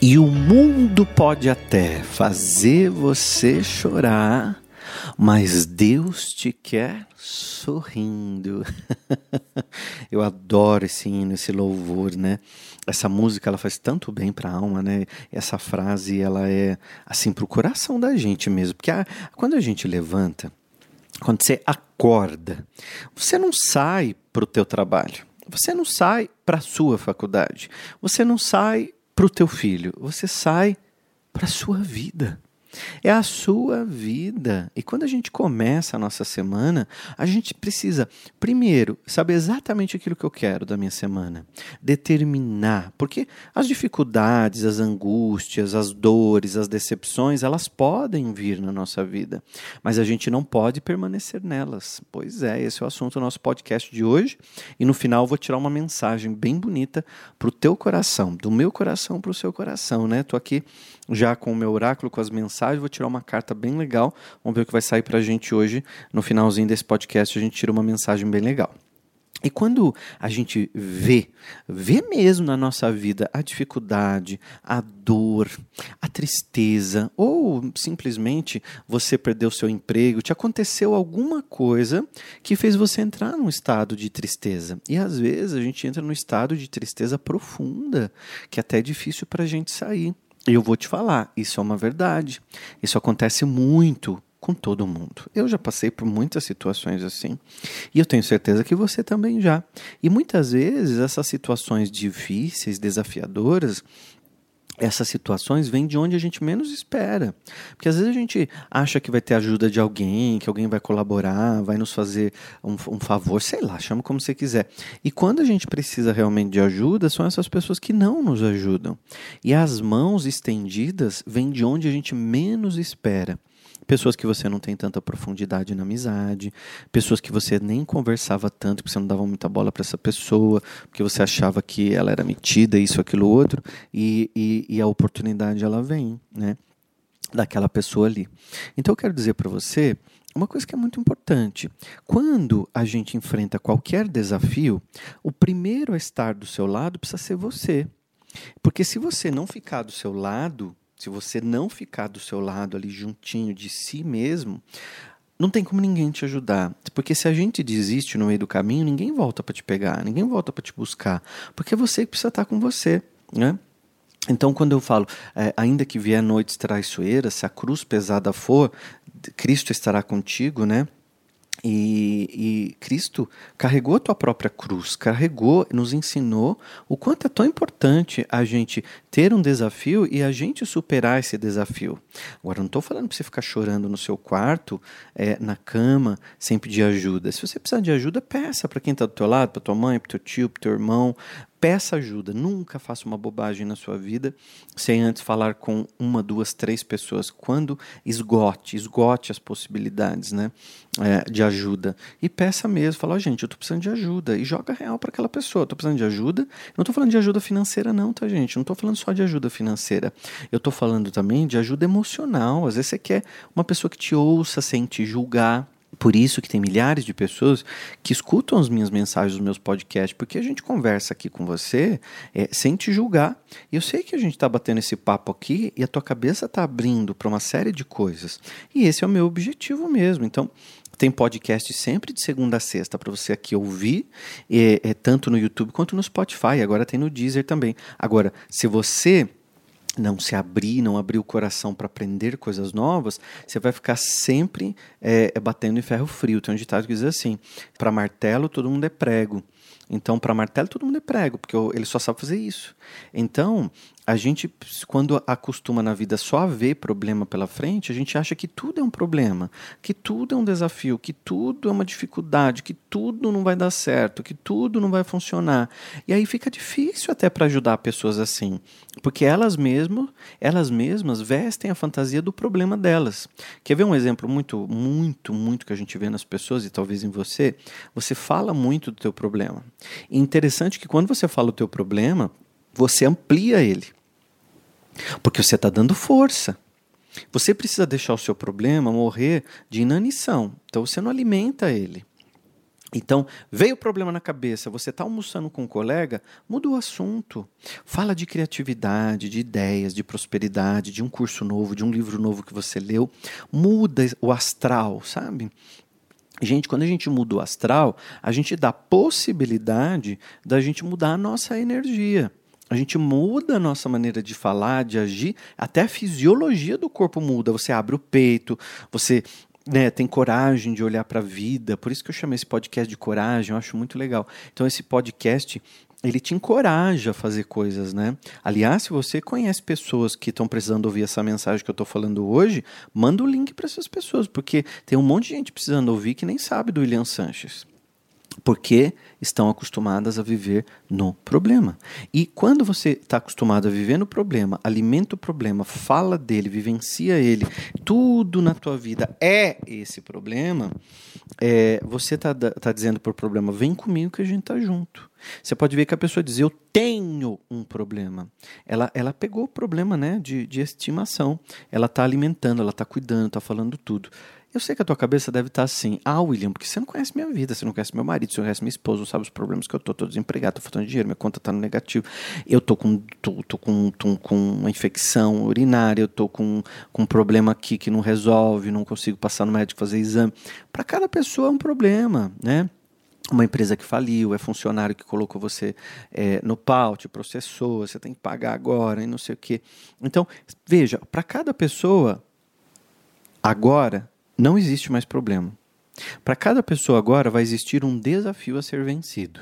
E o mundo pode até fazer você chorar, mas Deus te quer sorrindo. Eu adoro esse hino, esse louvor, né? Essa música ela faz tanto bem para a alma, né? Essa frase ela é assim pro coração da gente mesmo, porque a, quando a gente levanta, quando você acorda, você não sai para o teu trabalho, você não sai para a sua faculdade, você não sai para o teu filho, você sai para a sua vida. É a sua vida. E quando a gente começa a nossa semana, a gente precisa, primeiro, saber exatamente aquilo que eu quero da minha semana. Determinar. Porque as dificuldades, as angústias, as dores, as decepções, elas podem vir na nossa vida. Mas a gente não pode permanecer nelas. Pois é, esse é o assunto do nosso podcast de hoje. E no final vou tirar uma mensagem bem bonita para o teu coração, do meu coração para o seu coração, né? Tô aqui já com o meu oráculo, com as mensagens, vou tirar uma carta bem legal. Vamos ver o que vai sair para a gente hoje. No finalzinho desse podcast, a gente tira uma mensagem bem legal. E quando a gente vê, vê mesmo na nossa vida a dificuldade, a dor, a tristeza, ou simplesmente você perdeu seu emprego, te aconteceu alguma coisa que fez você entrar num estado de tristeza. E às vezes a gente entra num estado de tristeza profunda, que é até é difícil para a gente sair. E eu vou te falar, isso é uma verdade. Isso acontece muito com todo mundo. Eu já passei por muitas situações assim. E eu tenho certeza que você também já. E muitas vezes essas situações difíceis, desafiadoras, essas situações vêm de onde a gente menos espera. Porque às vezes a gente acha que vai ter ajuda de alguém, que alguém vai colaborar, vai nos fazer um, um, favor, sei lá, chama como você quiser. E quando a gente precisa realmente de ajuda, são essas pessoas que não nos ajudam. E as mãos estendidas vêm de onde a gente menos espera pessoas que você não tem tanta profundidade na amizade, pessoas que você nem conversava tanto, porque você não dava muita bola para essa pessoa, porque você achava que ela era metida, isso, aquilo, outro, e, e, e a oportunidade ela vem, né? Daquela pessoa ali. Então eu quero dizer para você uma coisa que é muito importante. Quando a gente enfrenta qualquer desafio, o primeiro a estar do seu lado precisa ser você. Porque se você não ficar do seu lado, se você não ficar do seu lado ali juntinho de si mesmo, não tem como ninguém te ajudar. Porque se a gente desiste no meio do caminho, ninguém volta para te pegar, ninguém volta para te buscar. Porque é você precisa estar com você, né? Então, quando eu falo, é, ainda que vier noites traiçoeiras, se a cruz pesada for, Cristo estará contigo, né? E, e, Cristo carregou a tua própria cruz, carregou, nos ensinou o quanto é tão importante a gente ter um desafio e a gente superar esse desafio. Agora, não estou falando para você ficar chorando no seu quarto, é, na cama, sem pedir ajuda. Se você precisar de ajuda, peça para quem está do teu lado, para tua mãe, para teu tio, para teu irmão, Peça ajuda, nunca faça uma bobagem na sua vida sem antes falar com uma, duas, três pessoas. Quando esgote, esgote as possibilidades né, é, de ajuda. E peça mesmo, fala, oh, gente, eu estou precisando de ajuda. E joga real para aquela pessoa. Estou precisando de ajuda. Não estou falando de ajuda financeira, não, tá, gente? Não estou falando só de ajuda financeira. Eu estou falando também de ajuda emocional. Às vezes você quer uma pessoa que te ouça sem te julgar por isso que tem milhares de pessoas que escutam as minhas mensagens, os meus podcasts, porque a gente conversa aqui com você é, sem te julgar. E eu sei que a gente está batendo esse papo aqui e a tua cabeça está abrindo para uma série de coisas. E esse é o meu objetivo mesmo. Então, tem podcast sempre de segunda a sexta para você aqui ouvir, é, é, tanto no YouTube quanto no Spotify. Agora tem no Deezer também. Agora, se você não se abrir, não abrir o coração para aprender coisas novas, você vai ficar sempre é, batendo em ferro frio. Tem um ditado que diz assim: para martelo todo mundo é prego. Então, para martelo, todo mundo é prego, porque ele só sabe fazer isso. Então, a gente, quando acostuma na vida só a ver problema pela frente, a gente acha que tudo é um problema, que tudo é um desafio, que tudo é uma dificuldade, que tudo não vai dar certo, que tudo não vai funcionar. E aí fica difícil até para ajudar pessoas assim, porque elas mesmas, elas mesmas vestem a fantasia do problema delas. Quer ver um exemplo muito, muito, muito que a gente vê nas pessoas e talvez em você? Você fala muito do teu problema. Interessante que quando você fala o teu problema, você amplia ele. Porque você está dando força. Você precisa deixar o seu problema morrer de inanição. Então você não alimenta ele. Então, veio o problema na cabeça, você está almoçando com um colega, muda o assunto. Fala de criatividade, de ideias, de prosperidade, de um curso novo, de um livro novo que você leu. Muda o astral, sabe? Gente, quando a gente muda o astral, a gente dá possibilidade da gente mudar a nossa energia. A gente muda a nossa maneira de falar, de agir, até a fisiologia do corpo muda. Você abre o peito, você né, tem coragem de olhar para a vida. Por isso que eu chamei esse podcast de coragem, eu acho muito legal. Então, esse podcast ele te encoraja a fazer coisas, né? Aliás, se você conhece pessoas que estão precisando ouvir essa mensagem que eu estou falando hoje, manda o link para essas pessoas, porque tem um monte de gente precisando ouvir que nem sabe do William Sanches porque estão acostumadas a viver no problema. E quando você está acostumado a viver no problema, alimenta o problema, fala dele, vivencia ele, tudo na tua vida é esse problema, é, você está tá dizendo para o problema, vem comigo que a gente está junto. Você pode ver que a pessoa diz, eu tenho um problema. Ela, ela pegou o problema né, de, de estimação, ela está alimentando, ela está cuidando, está falando tudo. Eu sei que a tua cabeça deve estar assim, ah, William, porque você não conhece minha vida, você não conhece meu marido, você não conhece minha esposa, não sabe os problemas que eu tô, tô desempregado, tô faltando dinheiro, minha conta tá no negativo, eu tô com, tô, tô com, tô com uma infecção urinária, eu tô com, com um problema aqui que não resolve, não consigo passar no médico fazer exame. Para cada pessoa é um problema, né? uma empresa que faliu, é funcionário que colocou você é, no pau, te processou, você tem que pagar agora e não sei o quê. Então, veja, para cada pessoa, agora não existe mais problema. Para cada pessoa agora vai existir um desafio a ser vencido.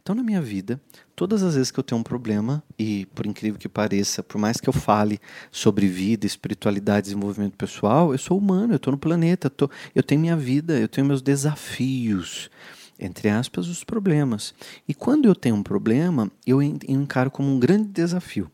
Então, na minha vida, todas as vezes que eu tenho um problema, e por incrível que pareça, por mais que eu fale sobre vida, espiritualidade, desenvolvimento pessoal, eu sou humano, eu estou no planeta, eu, tô, eu tenho minha vida, eu tenho meus desafios entre aspas, os problemas. E quando eu tenho um problema, eu encaro como um grande desafio.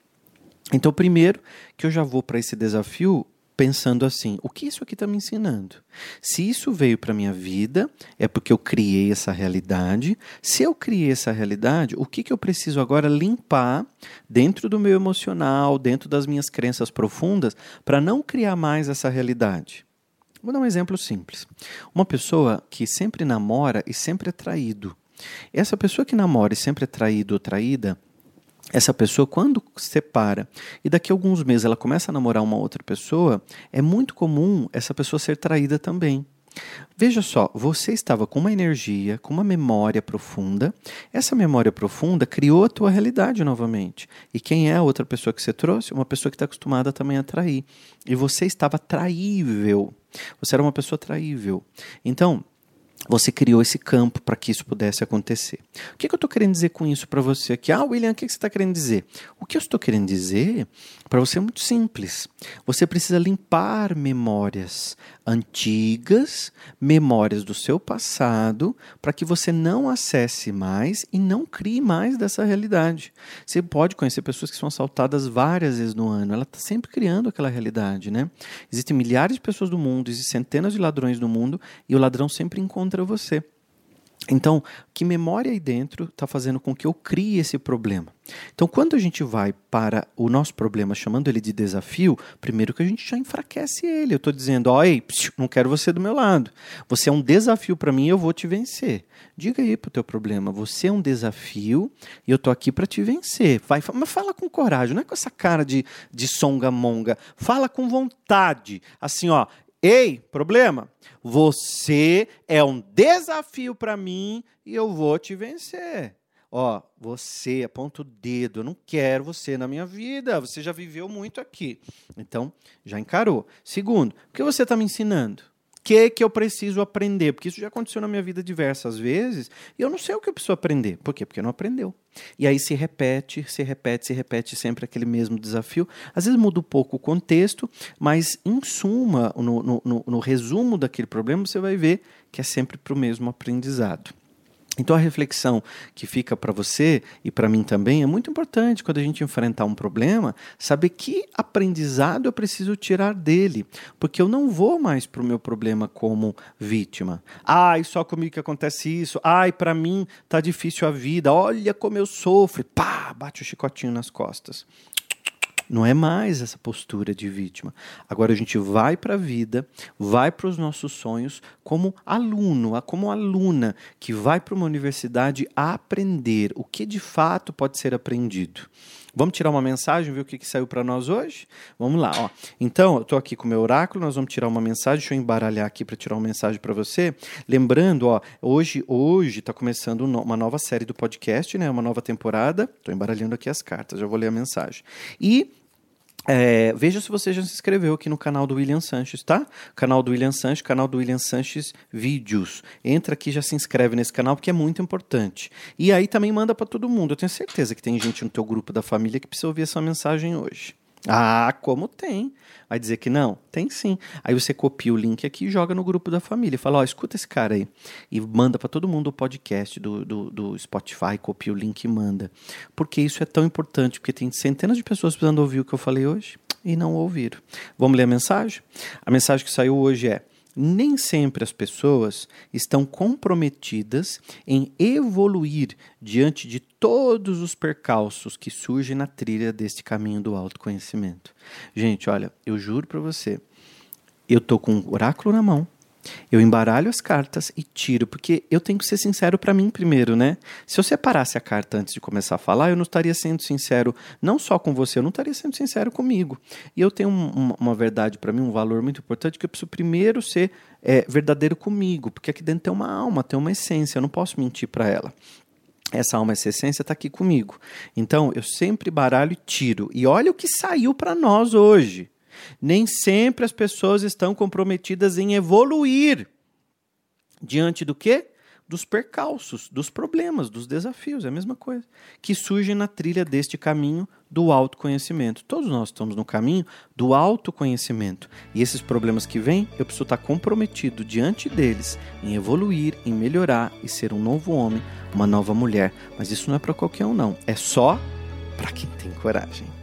Então, primeiro que eu já vou para esse desafio pensando assim: o que isso aqui está me ensinando? Se isso veio para minha vida, é porque eu criei essa realidade. Se eu criei essa realidade, o que, que eu preciso agora limpar dentro do meu emocional, dentro das minhas crenças profundas, para não criar mais essa realidade? Vou dar um exemplo simples. Uma pessoa que sempre namora e sempre é traído. Essa pessoa que namora e sempre é traído ou traída, essa pessoa, quando separa e daqui a alguns meses ela começa a namorar uma outra pessoa, é muito comum essa pessoa ser traída também. Veja só, você estava com uma energia, com uma memória profunda. Essa memória profunda criou a tua realidade novamente. E quem é a outra pessoa que você trouxe? Uma pessoa que está acostumada também a trair. E você estava traível. Você era uma pessoa traível. Então, você criou esse campo para que isso pudesse acontecer. O que, que eu estou querendo dizer com isso para você aqui? Ah, William, o que, que você está querendo dizer? O que eu estou querendo dizer para você é muito simples. Você precisa limpar memórias antigas, memórias do seu passado, para que você não acesse mais e não crie mais dessa realidade. Você pode conhecer pessoas que são assaltadas várias vezes no ano. Ela está sempre criando aquela realidade, né? Existem milhares de pessoas no mundo, existem centenas de ladrões no mundo e o ladrão sempre encontra contra você. Então, que memória aí dentro está fazendo com que eu crie esse problema? Então, quando a gente vai para o nosso problema, chamando ele de desafio, primeiro que a gente já enfraquece ele. Eu estou dizendo, ó, ei, não quero você do meu lado. Você é um desafio para mim, eu vou te vencer. Diga aí para o teu problema, você é um desafio e eu estou aqui para te vencer. Vai, mas fala com coragem, não é com essa cara de, de songamonga. Fala com vontade. Assim, ó, Ei, problema? Você é um desafio para mim e eu vou te vencer. Ó, você aponta o dedo, eu não quero você na minha vida, você já viveu muito aqui. Então, já encarou. Segundo, o que você está me ensinando? Que, que eu preciso aprender? Porque isso já aconteceu na minha vida diversas vezes e eu não sei o que eu preciso aprender. Por quê? Porque não aprendeu. E aí se repete, se repete, se repete sempre aquele mesmo desafio. Às vezes muda um pouco o contexto, mas em suma, no, no, no, no resumo daquele problema, você vai ver que é sempre para o mesmo aprendizado. Então a reflexão que fica para você e para mim também é muito importante quando a gente enfrentar um problema, saber que aprendizado eu preciso tirar dele, porque eu não vou mais para o meu problema como vítima. Ai, só comigo que acontece isso. Ai, para mim tá difícil a vida. Olha como eu sofro. Pá, bate o chicotinho nas costas. Não é mais essa postura de vítima. Agora a gente vai para a vida, vai para os nossos sonhos como aluno, como aluna que vai para uma universidade aprender o que de fato pode ser aprendido. Vamos tirar uma mensagem, ver o que, que saiu para nós hoje? Vamos lá, ó. Então, eu estou aqui com o meu oráculo, nós vamos tirar uma mensagem. Deixa eu embaralhar aqui para tirar uma mensagem para você. Lembrando, ó, hoje hoje está começando uma nova série do podcast, né? Uma nova temporada. Estou embaralhando aqui as cartas, já vou ler a mensagem. E é, veja se você já se inscreveu aqui no canal do William Sanches, tá? Canal do William Sanches, canal do William Sanches Vídeos. Entra aqui já se inscreve nesse canal porque é muito importante. E aí também manda para todo mundo. Eu tenho certeza que tem gente no teu grupo da família que precisa ouvir essa mensagem hoje. Ah, como tem? Vai dizer que não? Tem sim. Aí você copia o link aqui e joga no grupo da família. Fala, ó, escuta esse cara aí. E manda para todo mundo o podcast do, do, do, Spotify, copia o link e manda. Porque isso é tão importante, porque tem centenas de pessoas precisando ouvir o que eu falei hoje e não ouviram. Vamos ler a mensagem? A mensagem que saiu hoje é nem sempre as pessoas estão comprometidas em evoluir diante de todos os percalços que surgem na trilha deste caminho do autoconhecimento. Gente, olha, eu juro para você, eu tô com um oráculo na mão, eu embaralho as cartas e tiro, porque eu tenho que ser sincero para mim primeiro, né? Se eu separasse a carta antes de começar a falar, eu não estaria sendo sincero não só com você, eu não estaria sendo sincero comigo. E eu tenho um, uma verdade para mim, um valor muito importante, que eu preciso primeiro ser é, verdadeiro comigo, porque aqui dentro tem uma alma, tem uma essência, eu não posso mentir para ela essa alma, essa essência está aqui comigo. Então, eu sempre baralho e tiro. E olha o que saiu para nós hoje. Nem sempre as pessoas estão comprometidas em evoluir diante do quê? Dos percalços, dos problemas, dos desafios, é a mesma coisa, que surgem na trilha deste caminho do autoconhecimento. Todos nós estamos no caminho do autoconhecimento. E esses problemas que vêm, eu preciso estar comprometido diante deles em evoluir, em melhorar e ser um novo homem, uma nova mulher. Mas isso não é para qualquer um, não. É só para quem tem coragem.